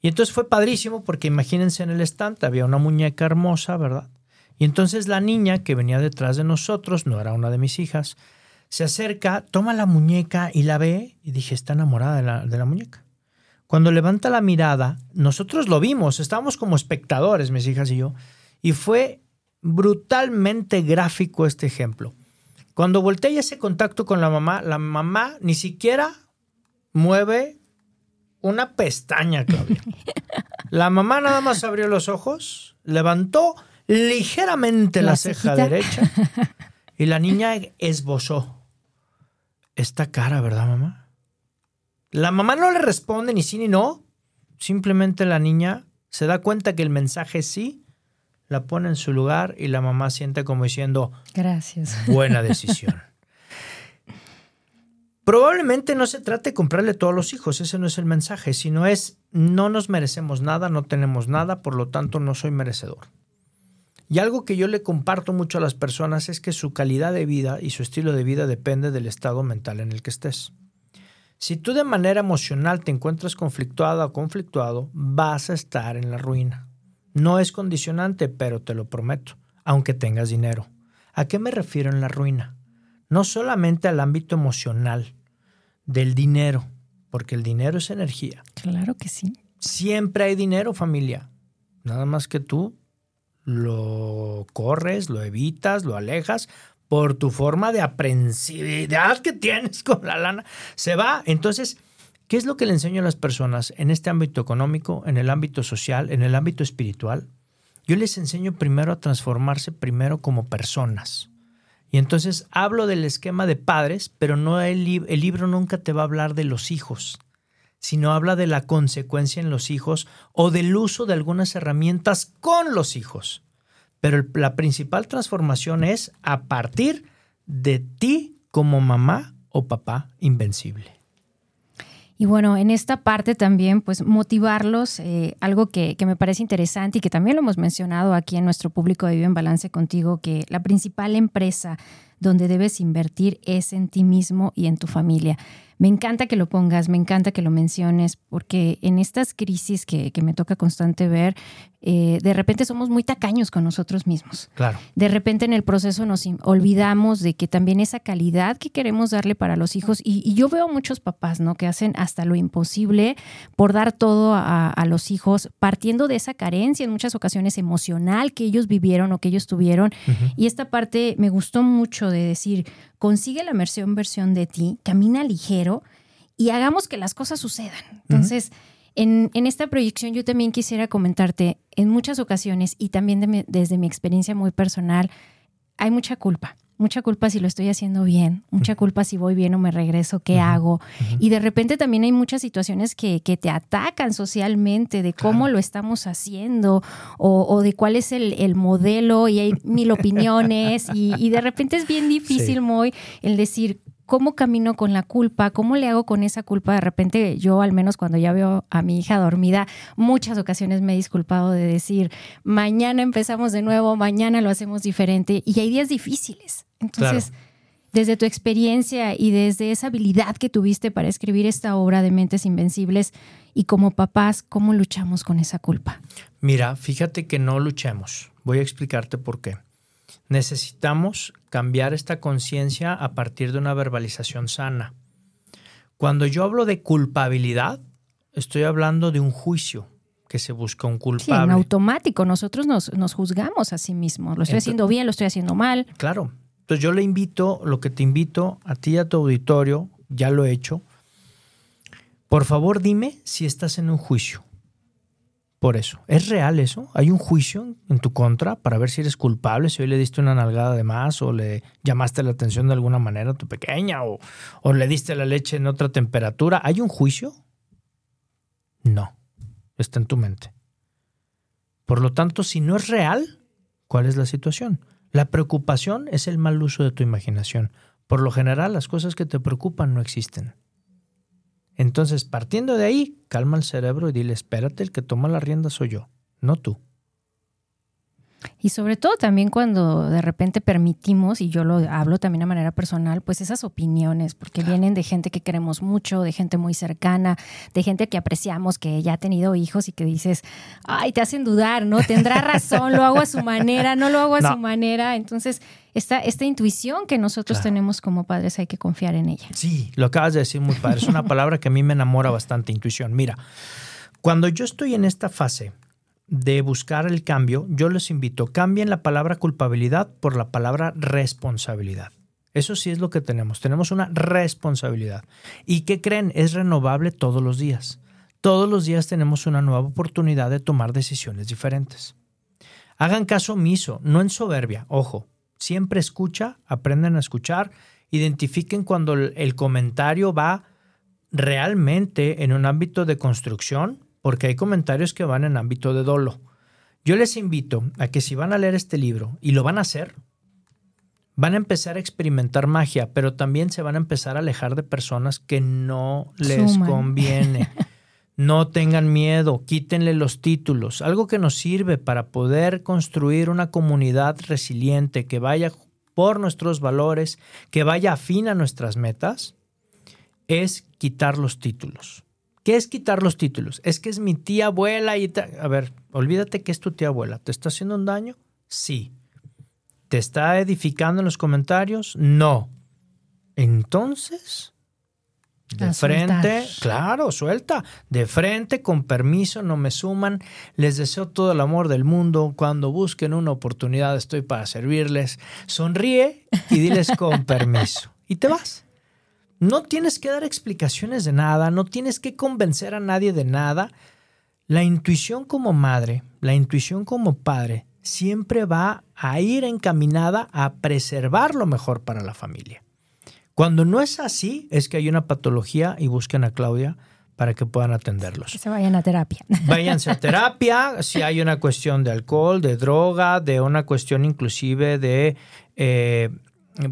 Y entonces fue padrísimo porque imagínense en el estante había una muñeca hermosa, ¿verdad? Y entonces la niña que venía detrás de nosotros, no era una de mis hijas, se acerca, toma la muñeca y la ve y dije, está enamorada de la, de la muñeca. Cuando levanta la mirada, nosotros lo vimos, estábamos como espectadores, mis hijas y yo, y fue brutalmente gráfico este ejemplo. Cuando volteé ese contacto con la mamá, la mamá ni siquiera mueve una pestaña, Claudia. La mamá nada más abrió los ojos, levantó ligeramente la, ceja derecha y la niña esbozó esta cara, ¿verdad, mamá? La mamá no le responde ni sí ni no. Simplemente la niña se da cuenta que el mensaje es sí, la pone en su lugar y la mamá siente como diciendo, gracias. Buena decisión. Probablemente no se trate de comprarle todo a los hijos, ese no es el mensaje, sino es no nos merecemos nada, no tenemos nada, por lo tanto no soy merecedor. Y algo que yo le comparto mucho a las personas es que su calidad de vida y su estilo de vida depende del estado mental en el que estés. Si tú de manera emocional te encuentras conflictuada o conflictuado, vas a estar en la ruina. No es condicionante, pero te lo prometo, aunque tengas dinero. ¿A qué me refiero en la ruina? No solamente al ámbito emocional del dinero, porque el dinero es energía. Claro que sí. Siempre hay dinero, familia. Nada más que tú lo corres, lo evitas, lo alejas por tu forma de aprensividad que tienes con la lana. Se va. Entonces, ¿qué es lo que le enseño a las personas en este ámbito económico, en el ámbito social, en el ámbito espiritual? Yo les enseño primero a transformarse primero como personas. Y entonces hablo del esquema de padres, pero no el, el libro nunca te va a hablar de los hijos sino habla de la consecuencia en los hijos o del uso de algunas herramientas con los hijos. Pero la principal transformación es a partir de ti como mamá o papá invencible. Y bueno, en esta parte también, pues motivarlos, eh, algo que, que, me parece interesante y que también lo hemos mencionado aquí en nuestro público de Vive en Balance contigo, que la principal empresa donde debes invertir es en ti mismo y en tu familia. Me encanta que lo pongas, me encanta que lo menciones, porque en estas crisis que, me toca constante ver, eh, de repente somos muy tacaños con nosotros mismos. Claro. De repente en el proceso nos olvidamos de que también esa calidad que queremos darle para los hijos, y, yo veo muchos papás, ¿no? Que hacen hasta lo imposible por dar todo a, los hijos, partiendo de esa carencia en muchas ocasiones emocional que ellos vivieron o que ellos tuvieron. Y esta parte me gustó mucho de decir, consigue la versión versión de ti, camina ligero y hagamos que las cosas sucedan. Entonces, en, esta proyección yo también quisiera comentarte, en muchas ocasiones y también desde mi experiencia muy personal, hay mucha culpa. Mucha culpa si lo estoy haciendo bien, mucha culpa si voy bien o me regreso, qué hago. Y de repente también hay muchas situaciones que, te atacan socialmente de cómo lo estamos haciendo o, de cuál es el, modelo y hay mil opiniones y, de repente es bien difícil, muy el decir, ¿cómo camino con la culpa? ¿Cómo le hago con esa culpa? De repente yo, al menos cuando ya veo a mi hija dormida, muchas ocasiones me he disculpado de decir, mañana empezamos de nuevo, mañana lo hacemos diferente y hay días difíciles. Entonces, desde tu experiencia y desde esa habilidad que tuviste para escribir esta obra de Mentes Invencibles y como papás, ¿cómo luchamos con esa culpa? Mira, fíjate que no luchemos. Voy a explicarte por qué. Necesitamos cambiar esta conciencia a partir de una verbalización sana. Cuando yo hablo de culpabilidad, estoy hablando de un juicio que se busca un culpable. Sí, en automático, nosotros nos, nos juzgamos a sí mismos. Lo estoy haciendo bien, lo estoy haciendo mal. Claro. Entonces yo le invito, lo que te invito a ti y a tu auditorio, ya lo he hecho, por favor dime si estás en un juicio. Por eso, ¿es real eso? ¿Hay un juicio en tu contra para ver si eres culpable, si hoy le diste una nalgada de más o le llamaste la atención de alguna manera a tu pequeña o, o le diste la leche en otra temperatura? ¿Hay un juicio? No, está en tu mente. Por lo tanto, si no es real, ¿cuál es la situación? La preocupación es el mal uso de tu imaginación. Por lo general, las cosas que te preocupan no existen. Entonces, partiendo de ahí, calma el cerebro y dile, espérate, el que toma la rienda soy yo, no tú. Y sobre todo también cuando de repente permitimos, y yo lo hablo también de manera personal, pues esas opiniones, porque vienen de gente que queremos mucho, de gente muy cercana, de gente que apreciamos, que ya ha tenido hijos y que dices, ay, te hacen dudar, ¿no? Tendrá razón, lo hago a su manera, no lo hago a su manera. Entonces, esta, esta intuición que nosotros tenemos como padres hay que confiar en ella. Sí, lo acabas de decir muy padre. Es una palabra que a mí me enamora bastante, intuición. Mira, cuando yo estoy en esta fase, de buscar el cambio, yo les invito, cambien la palabra culpabilidad por la palabra responsabilidad. Eso sí es lo que tenemos. Tenemos una responsabilidad. ¿Y qué creen? Es renovable todos los días. Todos los días tenemos una nueva oportunidad de tomar decisiones diferentes. Hagan caso omiso, no en soberbia. Ojo, siempre escucha, aprenden a escuchar, identifiquen cuando el comentario va realmente en un ámbito de construcción porque hay comentarios que van en ámbito de dolo. Yo les invito a que si van a leer este libro y lo van a hacer, van a empezar a experimentar magia, pero también se van a empezar a alejar de personas que no les Suman. conviene. No tengan miedo, quítenle los títulos. Algo que nos sirve para poder construir una comunidad resiliente que vaya por nuestros valores, que vaya afín a nuestras metas, es quitar los títulos. ¿Qué es quitar los títulos? Es que es mi tía abuela y... A ver, olvídate que es tu tía abuela. ¿Te está haciendo un daño? Sí. ¿Te está edificando en los comentarios? No. Entonces, de A frente, soltar. claro, suelta. De frente, con permiso, no me suman. Les deseo todo el amor del mundo. Cuando busquen una oportunidad, estoy para servirles. Sonríe y diles con permiso. Y te vas. No tienes que dar explicaciones de nada, no tienes que convencer a nadie de nada. La intuición como madre, la intuición como padre, siempre va a ir encaminada a preservar lo mejor para la familia. Cuando no es así, es que hay una patología y busquen a Claudia para que puedan atenderlos. Que se vayan a terapia. Váyanse a terapia, si hay una cuestión de alcohol, de droga, de una cuestión inclusive de eh,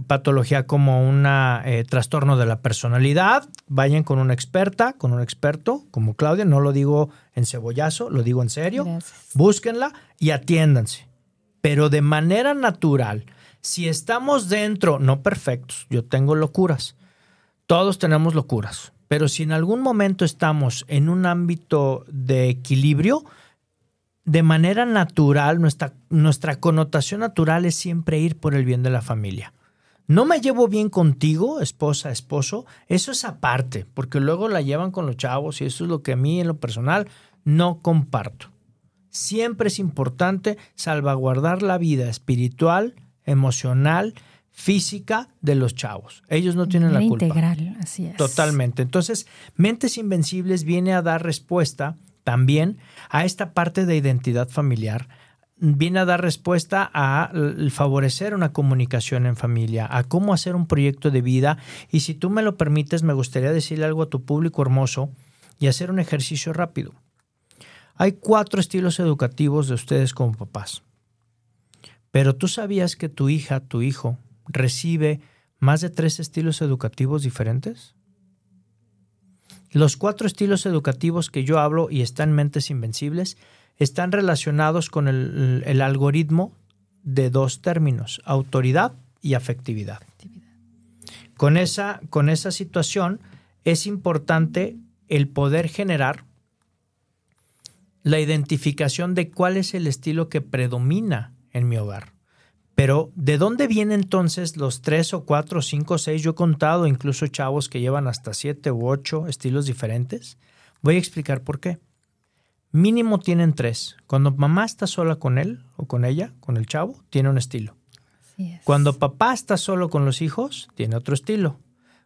patología como un trastorno de la personalidad, vayan con una experta, con un experto como Claudia, no lo digo en cebollazo, lo digo en serio, Gracias. búsquenla y atiéndanse, pero de manera natural. Si estamos dentro, no perfectos, yo tengo locuras, todos tenemos locuras, pero si en algún momento estamos en un ámbito de equilibrio, de manera natural, nuestra, nuestra connotación natural es siempre ir por el bien de la familia. No me llevo bien contigo, esposa, esposo, eso es aparte, porque luego la llevan con los chavos y eso es lo que a mí en lo personal no comparto. Siempre es importante salvaguardar la vida espiritual, emocional, física de los chavos. Ellos no tienen la culpa. integral, así es. Totalmente. Entonces, Mentes Invencibles viene a dar respuesta también a esta parte de identidad familiar. Viene a dar respuesta a favorecer una comunicación en familia, a cómo hacer un proyecto de vida. Y si tú me lo permites, me gustaría decirle algo a tu público hermoso y hacer un ejercicio rápido. Hay cuatro estilos educativos de ustedes como papás. Pero tú sabías que tu hija, tu hijo, recibe más de tres estilos educativos diferentes? Los cuatro estilos educativos que yo hablo y están en Mentes Invencibles están relacionados con el, el algoritmo de dos términos, autoridad y afectividad. Con esa, con esa situación es importante el poder generar la identificación de cuál es el estilo que predomina en mi hogar. Pero, ¿de dónde vienen entonces los tres o cuatro, o cinco, o seis? Yo he contado incluso chavos que llevan hasta siete u ocho estilos diferentes. Voy a explicar por qué. Mínimo tienen tres. Cuando mamá está sola con él o con ella, con el chavo, tiene un estilo. Así es. Cuando papá está solo con los hijos, tiene otro estilo.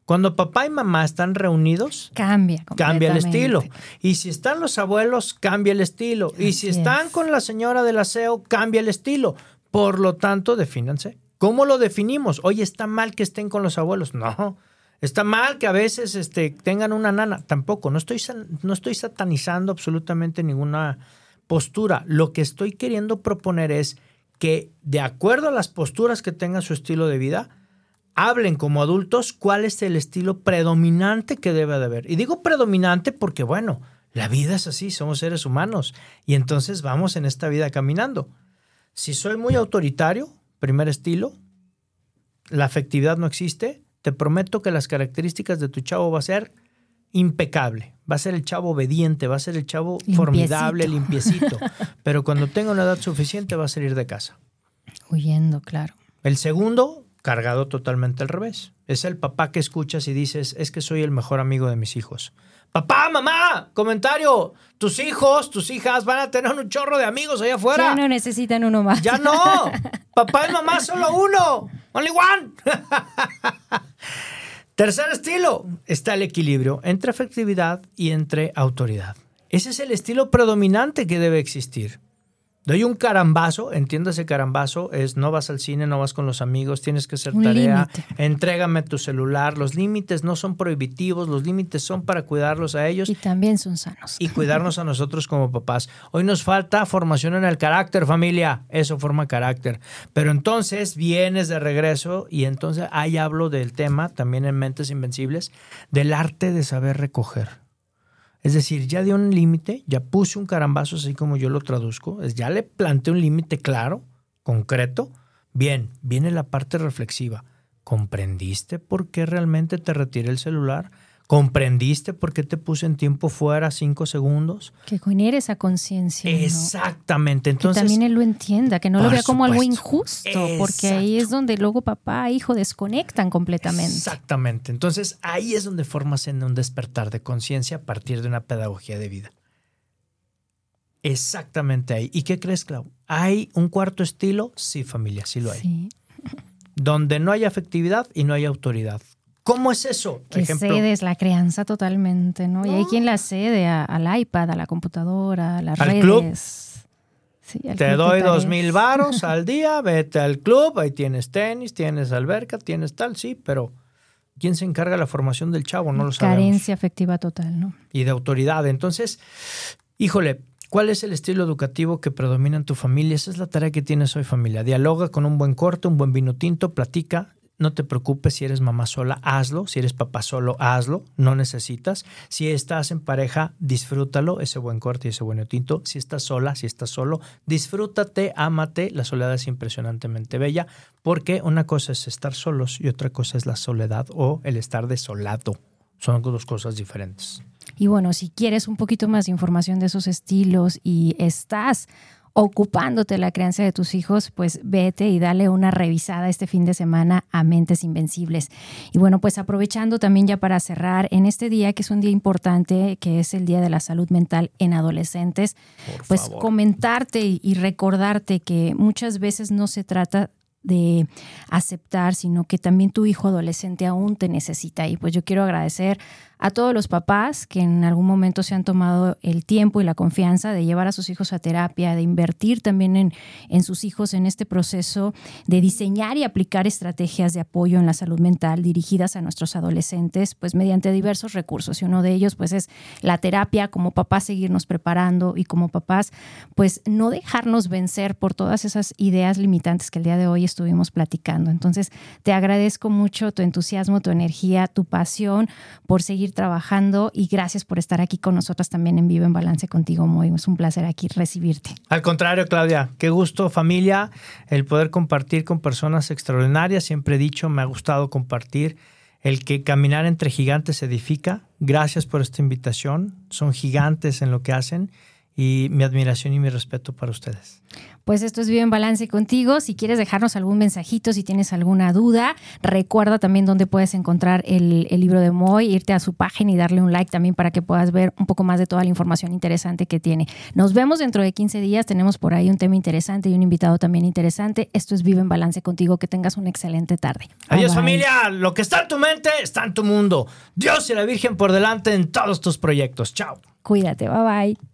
Cuando papá y mamá están reunidos, Cambia. cambia el estilo. Y si están los abuelos, cambia el estilo. Y si están es. con la señora del aseo, cambia el estilo. Por lo tanto, defínanse. ¿Cómo lo definimos? Oye, ¿está mal que estén con los abuelos? No. Está mal que a veces este, tengan una nana. Tampoco. No estoy, no estoy satanizando absolutamente ninguna postura. Lo que estoy queriendo proponer es que, de acuerdo a las posturas que tenga su estilo de vida, hablen como adultos cuál es el estilo predominante que debe de haber. Y digo predominante porque, bueno, la vida es así, somos seres humanos y entonces vamos en esta vida caminando. Si soy muy autoritario, primer estilo, la afectividad no existe, te prometo que las características de tu chavo va a ser impecable. Va a ser el chavo obediente, va a ser el chavo Limpiecito. formidable, limpiecito. Pero cuando tenga una edad suficiente va a salir de casa. Huyendo, claro. El segundo, cargado totalmente al revés. Es el papá que escuchas y dices, es que soy el mejor amigo de mis hijos. Papá, mamá, comentario, tus hijos, tus hijas van a tener un chorro de amigos allá afuera. Ya no necesitan uno más. Ya no. Papá y mamá solo uno. Only one. Tercer estilo. Está el equilibrio entre afectividad y entre autoridad. Ese es el estilo predominante que debe existir. Doy un carambazo, entiéndase carambazo, es no vas al cine, no vas con los amigos, tienes que hacer Un tarea, entrégame tu celular. Los límites no son prohibitivos, los límites son para cuidarlos a ellos Y también son sanos. y cuidarnos a nosotros como papás. Hoy nos falta formación en el carácter, familia. Eso forma carácter. Pero entonces vienes de regreso y entonces ahí hablo del tema, también en Mentes Invencibles, del arte de saber recoger. Es decir, ya di un límite, ya puse un carambazo así como yo lo traduzco, es- ya le planteé un límite claro, concreto. Bien, viene la parte reflexiva. ¿Comprendiste por qué realmente te retiré el celular? ¿Comprendiste por qué te puse en tiempo fuera cinco segundos? Que genere esa conciencia. ¿no? Exactamente. Que Entonces, también él lo entienda, que no lo vea como algo injusto, porque ahí es donde luego papá e hijo desconectan completamente. Exactamente. Entonces ahí es donde formas en un despertar de conciencia a partir de una pedagogía de vida. Exactamente ahí. ¿Y qué crees, Clau? ¿Hay un cuarto estilo? Sí, familia, sí lo hay. Sí. Donde no hay afectividad y no hay autoridad. ¿Cómo es eso? Que Ejemplo, cedes la crianza totalmente, ¿no? Y hay quien la cede a- al iPad, a la computadora, a las Al redes. club. Sí, al Te club doy dos mil varos al día, vete al club, ahí tienes tenis, tienes alberca, tienes tal, sí, pero ¿quién se encarga de la formación del chavo? No lo sabemos. Carencia afectiva total, ¿no? y de autoridad. Entonces, híjole, ¿cuál es el estilo educativo que predomina en tu familia? Esa es la tarea que tienes hoy, familia. Dialoga con un buen corte, un buen vino tinto, platica. No te preocupes si eres mamá sola, hazlo. Si eres papá solo, hazlo. No necesitas. Si estás en pareja, disfrútalo, ese buen corte y ese buen tinto. Si estás sola, si estás solo, disfrútate, ámate. La soledad es impresionantemente bella porque una cosa es estar solos y otra cosa es la soledad o el estar desolado. Son dos cosas diferentes. Y bueno, si quieres un poquito más de información de esos estilos y estás ocupándote la crianza de tus hijos, pues vete y dale una revisada este fin de semana a Mentes Invencibles. Y bueno, pues aprovechando también ya para cerrar, en este día que es un día importante, que es el Día de la Salud Mental en Adolescentes, Por pues favor. comentarte y recordarte que muchas veces no se trata de aceptar, sino que también tu hijo adolescente aún te necesita. Y pues yo quiero agradecer a todos los papás que en algún momento se han tomado el tiempo y la confianza de llevar a sus hijos a terapia, de invertir también en, en sus hijos en este proceso de diseñar y aplicar estrategias de apoyo en la salud mental dirigidas a nuestros adolescentes, pues mediante diversos recursos. Y uno de ellos, pues, es la terapia, como papás seguirnos preparando y como papás, pues, no dejarnos vencer por todas esas ideas limitantes que el día de hoy estuvimos platicando. Entonces, te agradezco mucho tu entusiasmo, tu energía, tu pasión por seguir trabajando y gracias por estar aquí con nosotras también en Vivo en Balance contigo, Moy. Es un placer aquí recibirte. Al contrario, Claudia, qué gusto familia el poder compartir con personas extraordinarias. Siempre he dicho, me ha gustado compartir el que caminar entre gigantes edifica. Gracias por esta invitación. Son gigantes en lo que hacen y mi admiración y mi respeto para ustedes. Pues esto es Vive en Balance contigo. Si quieres dejarnos algún mensajito, si tienes alguna duda, recuerda también dónde puedes encontrar el, el libro de Moy, irte a su página y darle un like también para que puedas ver un poco más de toda la información interesante que tiene. Nos vemos dentro de 15 días. Tenemos por ahí un tema interesante y un invitado también interesante. Esto es Vive en Balance contigo. Que tengas una excelente tarde. Bye, Adiós bye. familia, lo que está en tu mente está en tu mundo. Dios y la Virgen por delante en todos tus proyectos. Chao. Cuídate. Bye bye.